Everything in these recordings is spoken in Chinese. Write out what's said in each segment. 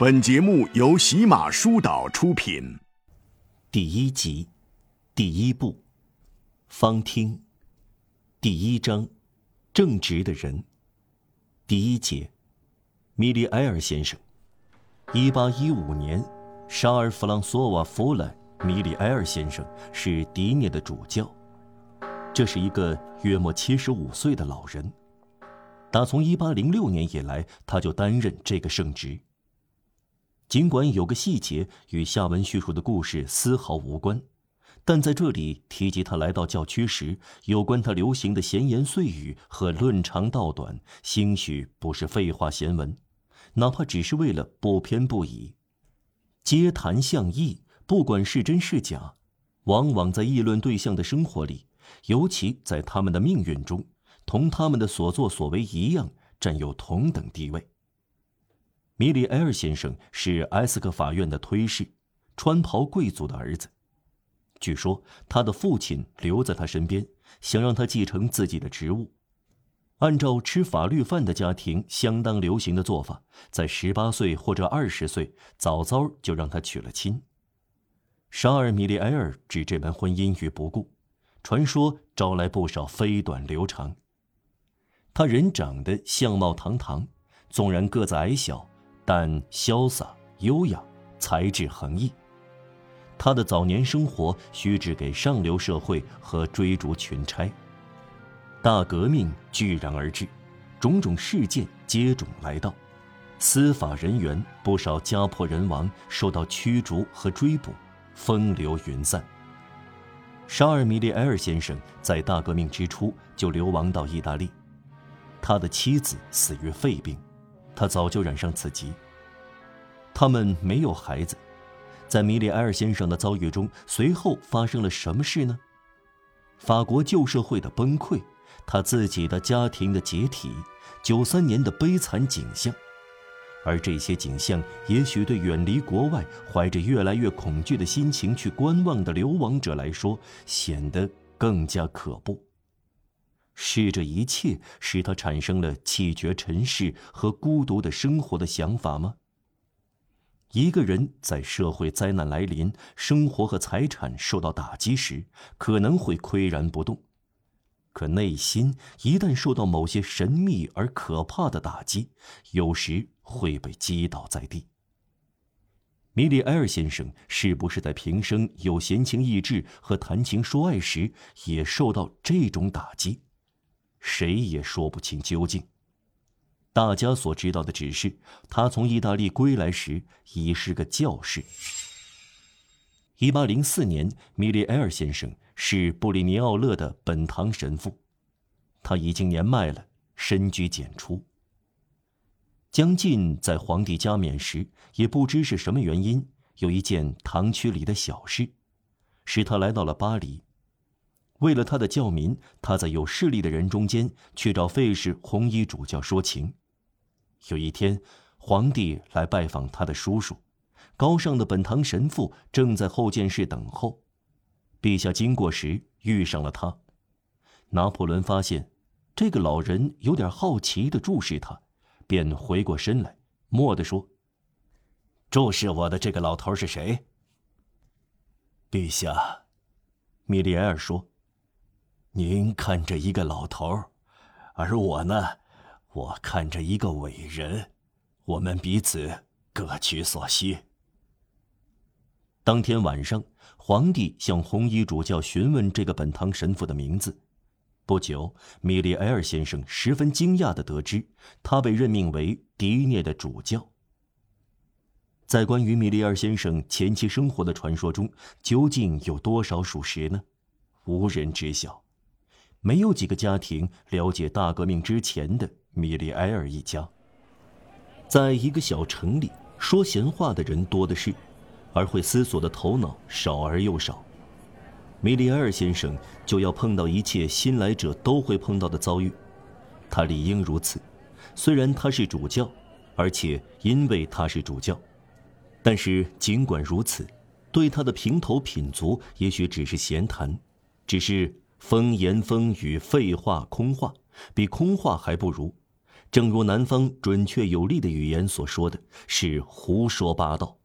本节目由喜马书岛出品。第一集，第一部，方听，第一章，正直的人，第一节，米利埃尔先生，一八一五年，沙尔弗朗索瓦·弗兰·米利埃尔先生是迪涅的主教，这是一个约莫七十五岁的老人。打从一八零六年以来，他就担任这个圣职。尽管有个细节与下文叙述的故事丝毫无关，但在这里提及他来到教区时有关他流行的闲言碎语和论长道短，兴许不是废话闲文，哪怕只是为了不偏不倚，皆谈相议，不管是真是假，往往在议论对象的生活里，尤其在他们的命运中。同他们的所作所为一样，占有同等地位。米里埃尔先生是埃斯克法院的推事，穿袍贵族的儿子。据说他的父亲留在他身边，想让他继承自己的职务。按照吃法律饭的家庭相当流行的做法，在十八岁或者二十岁，早早就让他娶了亲。沙尔米利埃尔置这门婚姻于不顾，传说招来不少飞短流长。他人长得相貌堂堂，纵然个子矮小，但潇洒优雅，才智横溢。他的早年生活须指给上流社会和追逐群差。大革命居然而至，种种事件接踵来到，司法人员不少家破人亡，受到驱逐和追捕，风流云散。沙尔米利埃尔先生在大革命之初就流亡到意大利。他的妻子死于肺病，他早就染上此疾。他们没有孩子，在米里埃尔先生的遭遇中，随后发生了什么事呢？法国旧社会的崩溃，他自己的家庭的解体，九三年的悲惨景象，而这些景象，也许对远离国外、怀着越来越恐惧的心情去观望的流亡者来说，显得更加可怖。是这一切使他产生了弃绝尘世和孤独的生活的想法吗？一个人在社会灾难来临、生活和财产受到打击时，可能会岿然不动；可内心一旦受到某些神秘而可怕的打击，有时会被击倒在地。米里埃尔先生是不是在平生有闲情逸致和谈情说爱时，也受到这种打击？谁也说不清究竟。大家所知道的只是，他从意大利归来时已是个教士。一八零四年，米利埃尔先生是布里尼奥勒的本堂神父，他已经年迈了，深居简出。将近在皇帝加冕时，也不知是什么原因，有一件堂区里的小事，使他来到了巴黎。为了他的教民，他在有势力的人中间去找费氏红衣主教说情。有一天，皇帝来拜访他的叔叔，高尚的本堂神父正在后见室等候。陛下经过时遇上了他。拿破仑发现这个老人有点好奇地注视他，便回过身来，默地说：“注视我的这个老头是谁？”陛下，米利埃尔说。您看着一个老头而我呢，我看着一个伟人，我们彼此各取所需。当天晚上，皇帝向红衣主教询问这个本堂神父的名字。不久，米利埃尔先生十分惊讶的得知，他被任命为迪涅的主教。在关于米利尔先生前期生活的传说中，究竟有多少属实呢？无人知晓。没有几个家庭了解大革命之前的米利埃尔一家。在一个小城里，说闲话的人多的是，而会思索的头脑少而又少。米利埃尔先生就要碰到一切新来者都会碰到的遭遇，他理应如此。虽然他是主教，而且因为他是主教，但是尽管如此，对他的平头品足也许只是闲谈，只是。风言风语，废话空话，比空话还不如。正如南方准确有力的语言所说的是胡说八道。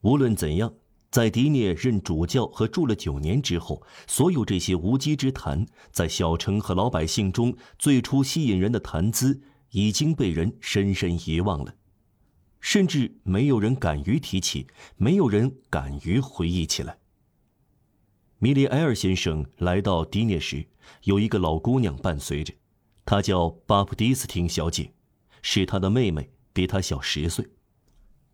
无论怎样，在迪涅任主教和住了九年之后，所有这些无稽之谈，在小城和老百姓中最初吸引人的谈资，已经被人深深遗忘了，甚至没有人敢于提起，没有人敢于回忆起来。米利埃尔先生来到迪涅时，有一个老姑娘伴随着。她叫巴普蒂斯汀小姐，是他的妹妹，比他小十岁。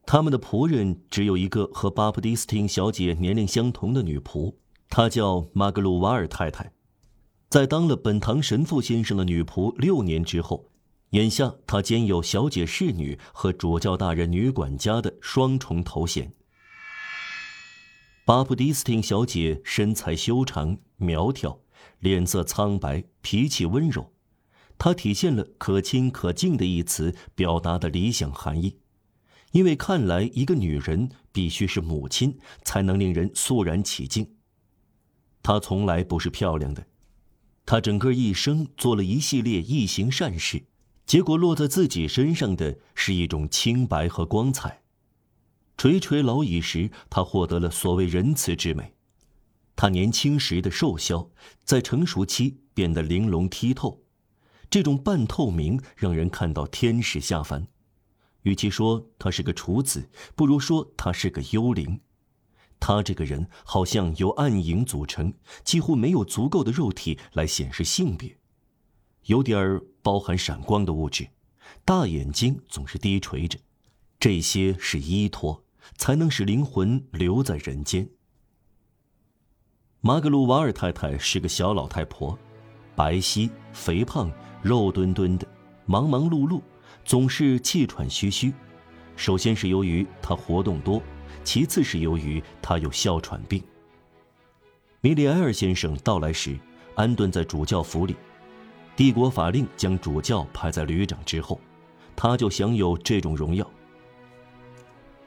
他们的仆人只有一个和巴普蒂斯汀小姐年龄相同的女仆，她叫马格鲁瓦尔太太。在当了本堂神父先生的女仆六年之后，眼下她兼有小姐侍女和主教大人女管家的双重头衔。巴布迪斯汀小姐身材修长苗条，脸色苍白，脾气温柔。她体现了“可亲可敬”的一词表达的理想含义，因为看来一个女人必须是母亲，才能令人肃然起敬。她从来不是漂亮的，她整个一生做了一系列异行善事，结果落在自己身上的是一种清白和光彩。垂垂老矣时，他获得了所谓仁慈之美。他年轻时的瘦削，在成熟期变得玲珑剔透。这种半透明让人看到天使下凡，与其说他是个处子，不如说他是个幽灵。他这个人好像由暗影组成，几乎没有足够的肉体来显示性别，有点儿包含闪光的物质，大眼睛总是低垂着，这些是依托，才能使灵魂留在人间。马格鲁瓦尔太太是个小老太婆，白皙肥胖。肉墩墩的，忙忙碌碌，总是气喘吁吁。首先是由于她活动多，其次是由于她有哮喘病。米里埃尔先生到来时，安顿在主教府里。帝国法令将主教排在旅长之后，他就享有这种荣耀。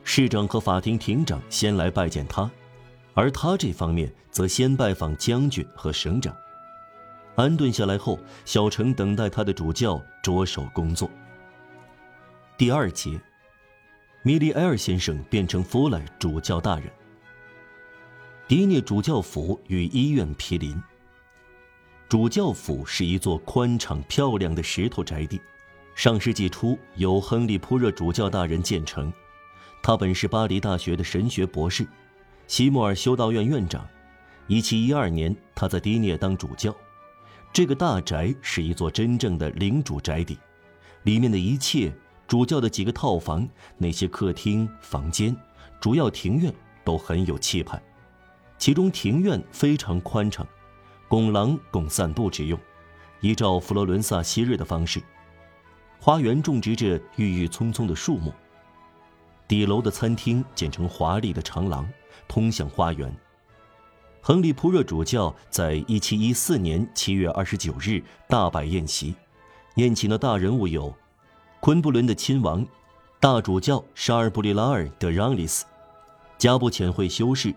市长和法庭庭长先来拜见他，而他这方面则先拜访将军和省长。安顿下来后，小城等待他的主教着手工作。第二节，米利埃尔先生变成弗莱主教大人。迪涅主教府与医院毗邻。主教府是一座宽敞漂亮的石头宅地，上世纪初由亨利普热主教大人建成。他本是巴黎大学的神学博士，西莫尔修道院院长。一七一二年，他在迪涅当主教。这个大宅是一座真正的领主宅邸，里面的一切，主教的几个套房、那些客厅、房间、主要庭院都很有气派。其中庭院非常宽敞，拱廊供散步之用，依照佛罗伦萨昔日的方式。花园种植着郁郁葱葱的树木。底楼的餐厅建成华丽的长廊，通向花园。亨利普热主教在一七一四年七月二十九日大摆宴席，宴请的大人物有：昆布伦的亲王、大主教沙尔布里拉尔德让里斯、加布浅会修士、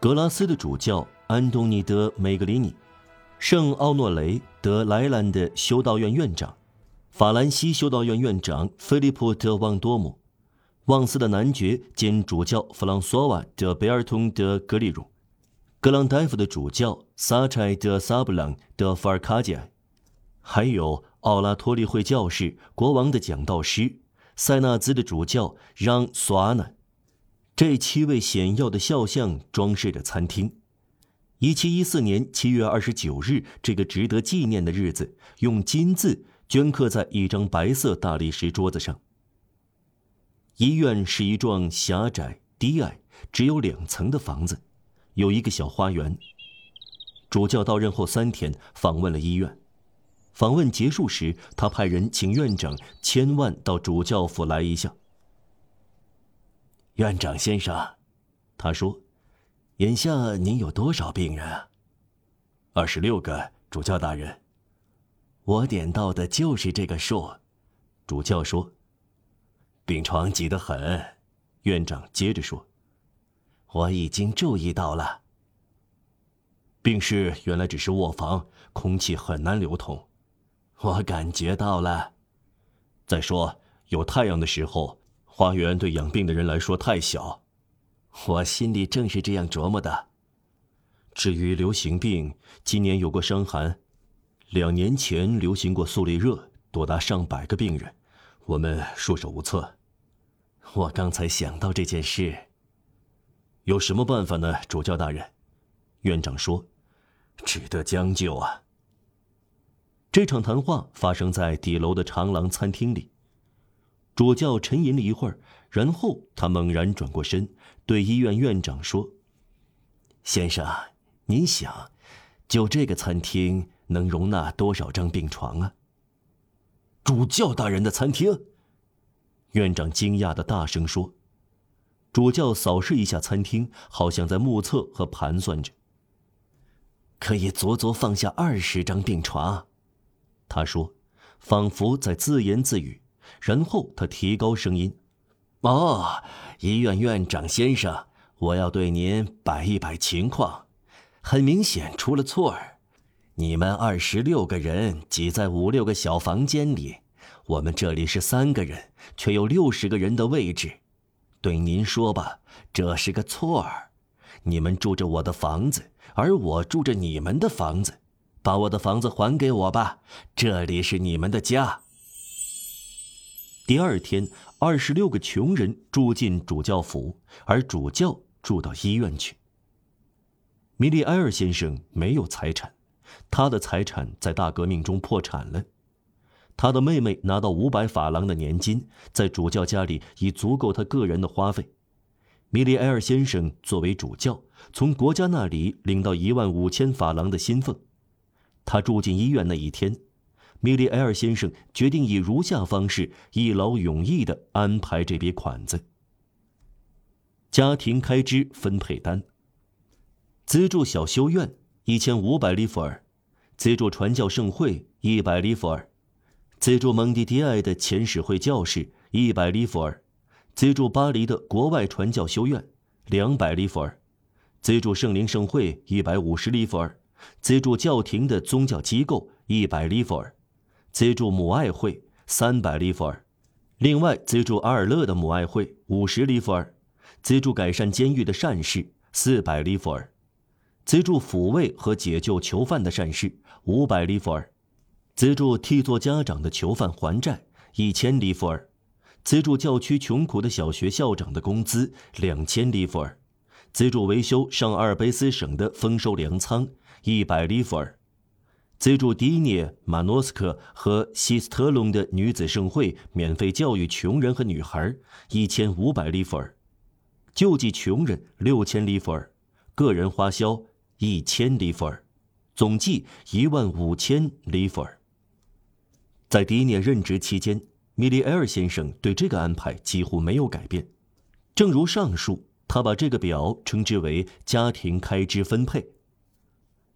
格拉斯的主教安东尼德梅格里尼、圣奥诺雷德莱兰的修道院院长、法兰西修道院院长菲利普德旺多姆、旺斯的男爵兼主教弗朗索瓦德贝尔通德格里鲁。格朗代夫的主教萨柴德萨布朗德法尔卡贾，还有奥拉托利会教士国王的讲道师塞纳兹的主教让索阿纳，这七位显要的肖像装饰着餐厅。一七一四年七月二十九日这个值得纪念的日子，用金字镌刻在一张白色大理石桌子上。医院是一幢狭窄低矮、只有两层的房子。有一个小花园。主教到任后三天，访问了医院。访问结束时，他派人请院长千万到主教府来一下。院长先生，他说：“眼下您有多少病人啊？”二十六个，主教大人。我点到的就是这个数。主教说：“病床挤得很。”院长接着说。我已经注意到了。病室原来只是卧房，空气很难流通。我感觉到了。再说，有太阳的时候，花园对养病的人来说太小。我心里正是这样琢磨的。至于流行病，今年有过伤寒，两年前流行过粟粒热，多达上百个病人，我们束手无策。我刚才想到这件事，有什么办法呢？主教大人，院长说：“只得将就啊。”这场谈话发生在底楼的长廊餐厅里。主教沉吟了一会儿，然后他猛然转过身，对医院院长说：“先生，您想，就这个餐厅能容纳多少张病床啊？”主教大人的餐厅。院长惊讶的大声说：“主教扫视一下餐厅，好像在目测和盘算着。可以足足放下二十张病床。”他说，仿佛在自言自语。然后他提高声音：“哦，医院院长先生，我要对您摆一摆情况。很明显出了错儿，你们二十六个人挤在五六个小房间里。”我们这里是三个人，却有六十个人的位置。对您说吧，这是个错儿。你们住着我的房子，而我住着你们的房子。把我的房子还给我吧，这里是你们的家。第二天，二十六个穷人住进主教府，而主教住到医院去。米利埃尔先生没有财产，他的财产在大革命中破产了。他的妹妹拿到五百法郎的年金，在主教家里已足够他个人的花费。米利埃尔先生作为主教，从国家那里领到一万五千法郎的薪俸。他住进医院那一天，米利埃尔先生决定以如下方式一劳永逸地安排这笔款子：家庭开支分配单。资助小修院一千五百里弗尔，资助传教盛会一百里弗尔。资助蒙蒂迪埃的前使会教士一百里弗尔，资助巴黎的国外传教修院两百里弗尔，资助圣灵圣会一百五十里弗尔，资助教廷的宗教机构一百里弗尔，资助母爱会三百里弗尔，另外资助阿尔勒的母爱会五十里弗尔，资助改善监狱的善事四百里弗尔，资助抚慰和解救囚犯的善事五百里弗尔。资助替做家长的囚犯还债一千里弗尔，资助教区穷苦的小学校长的工资两千里弗尔，资助维修上阿尔卑斯省的丰收粮仓一百里弗尔，资助迪涅、马诺斯克和西斯特隆的女子盛会免费教育穷人和女孩一千五百里弗尔，救济穷人六千里弗尔，个人花销一千里弗尔，总计一万五千里弗尔。在迪涅任职期间，米利埃尔先生对这个安排几乎没有改变。正如上述，他把这个表称之为“家庭开支分配”。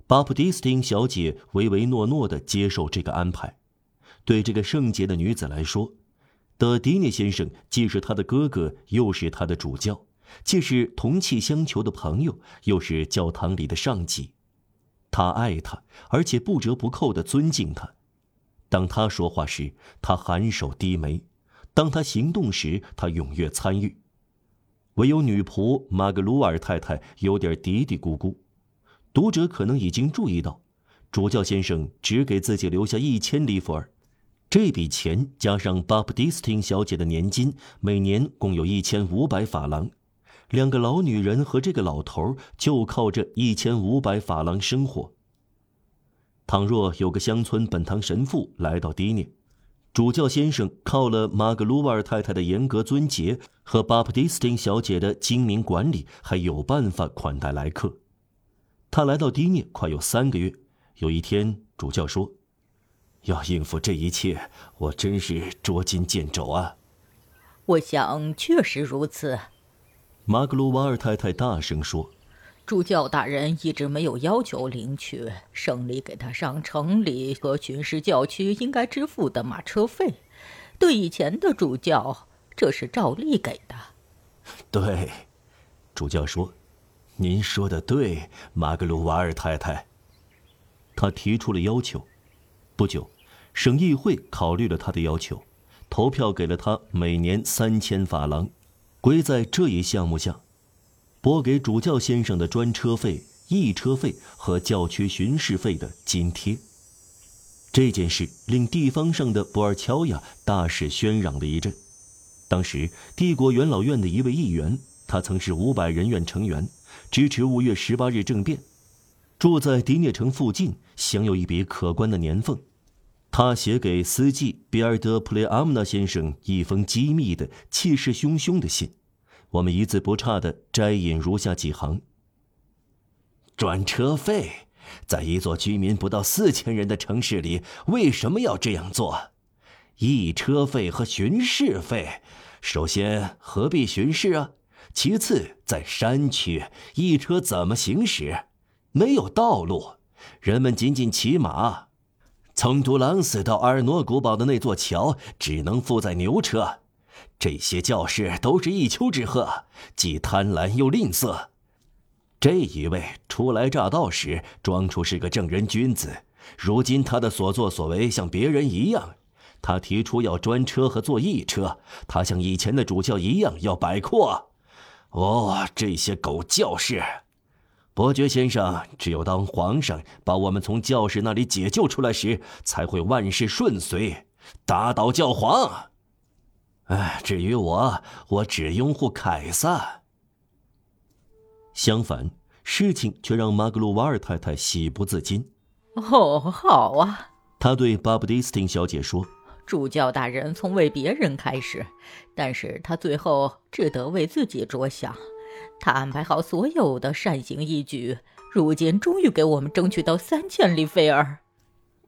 巴普蒂斯汀小姐唯唯诺诺地接受这个安排。对这个圣洁的女子来说，德迪涅先生既是她的哥哥，又是她的主教，既是同气相求的朋友，又是教堂里的上级。他爱她，而且不折不扣地尊敬她。当他说话时，他含首低眉；当他行动时，他踊跃参与。唯有女仆马格鲁尔太太有点嘀嘀咕咕。读者可能已经注意到，主教先生只给自己留下一千里弗尔，这笔钱加上巴普蒂斯汀小姐的年金，每年共有一千五百法郎。两个老女人和这个老头就靠这一千五百法郎生活。倘若有个乡村本堂神父来到迪涅，主教先生靠了马格鲁瓦尔太太的严格尊节和巴普蒂斯汀小姐的精明管理，还有办法款待来客。他来到迪涅快有三个月。有一天，主教说：“要应付这一切，我真是捉襟见肘啊。”我想确实如此。马格鲁瓦尔太太大声说。主教大人一直没有要求领取省里给他上城里和巡视教区应该支付的马车费，对以前的主教，这是照例给的。对，主教说：“您说的对，马格鲁瓦尔太太。”他提出了要求。不久，省议会考虑了他的要求，投票给了他每年三千法郎，归在这一项目下，拨给主教先生的专车费、驿车费和教区巡视费的津贴。这件事令地方上的博尔乔亚大肆喧嚷了一阵。当时，帝国元老院的一位议员，他曾是五百人院成员，支持五月十八日政变，住在迪涅城附近，享有一笔可观的年俸。他写给司机比尔德·普雷阿姆纳先生一封机密的、气势汹汹的信，我们一字不差的摘引如下几行：转车费，在一座居民不到四千人的城市里，为什么要这样做？一车费和巡视费，首先何必巡视啊？其次，在山区，一车怎么行驶？没有道路，人们仅仅骑马。从杜朗斯到阿尔诺古堡的那座桥，只能负载牛车。这些教士都是一丘之貉，既贪婪又吝啬。这一位初来乍到时，装出是个正人君子，如今他的所作所为像别人一样。他提出要专车和坐驿车，他像以前的主教一样要摆阔。哦，这些狗教士！伯爵先生，只有当皇上把我们从教士那里解救出来时，才会万事顺遂，打倒教皇。哎，至于我，我只拥护凯撒。相反，事情却让马格鲁瓦尔太太喜不自禁。哦，好啊，他对巴布迪斯汀小姐说：“主教大人从为别人开始，但是他最后只得为自己着想。”他安排好所有的善行义举，如今终于给我们争取到三千里菲尔。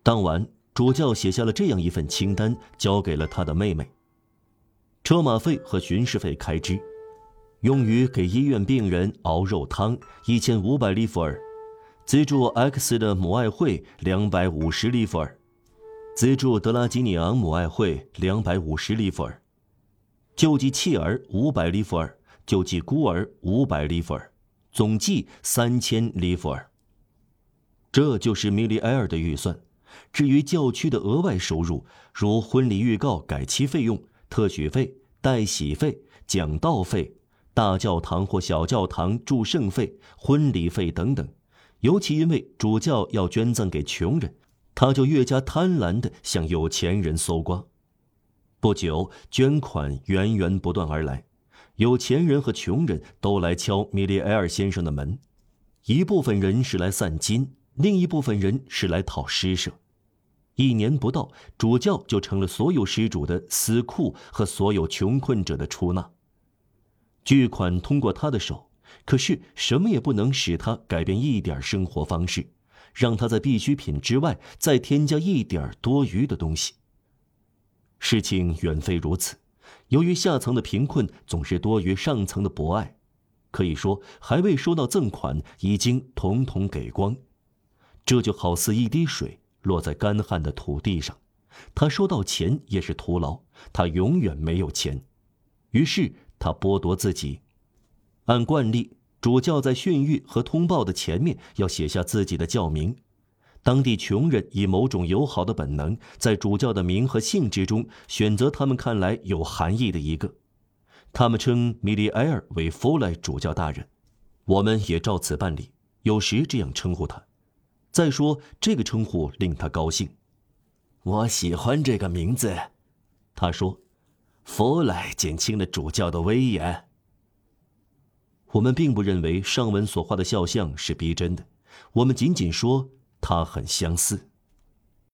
当晚，主教写下了这样一份清单，交给了他的妹妹：车马费和巡视费开支，用于给医院病人熬肉汤一千五百里弗尔，资助 X 的母爱会两百五十里弗尔，资助德拉吉尼昂母爱会两百五十里弗尔，救济弃儿五百里弗尔。救济孤儿五百里弗尔，总计三千里弗尔。这就是米利埃尔的预算。至于教区的额外收入，如婚礼预告改期费用、特许费、代洗费、讲道费、大教堂或小教堂祝圣费、婚礼费等等，尤其因为主教要捐赠给穷人，他就越加贪婪地向有钱人搜刮。不久，捐款源源不断而来。有钱人和穷人都来敲米利埃尔先生的门，一部分人是来散金，另一部分人是来讨施舍。一年不到，主教就成了所有施主的死库和所有穷困者的出纳。巨款通过他的手，可是什么也不能使他改变一点生活方式，让他在必需品之外再添加一点多余的东西。事情远非如此。由于下层的贫困总是多于上层的博爱，可以说还未收到赠款，已经统统给光。这就好似一滴水落在干旱的土地上，他收到钱也是徒劳，他永远没有钱。于是他剥夺自己。按惯例，主教在训谕和通报的前面要写下自己的教名。当地穷人以某种友好的本能，在主教的名和姓之中选择他们看来有含义的一个。他们称米利埃尔为弗莱主教大人，我们也照此办理，有时这样称呼他。再说这个称呼令他高兴，我喜欢这个名字，他说，弗莱减轻了主教的威严。我们并不认为上文所画的肖像是逼真的，我们仅仅说。它很相似。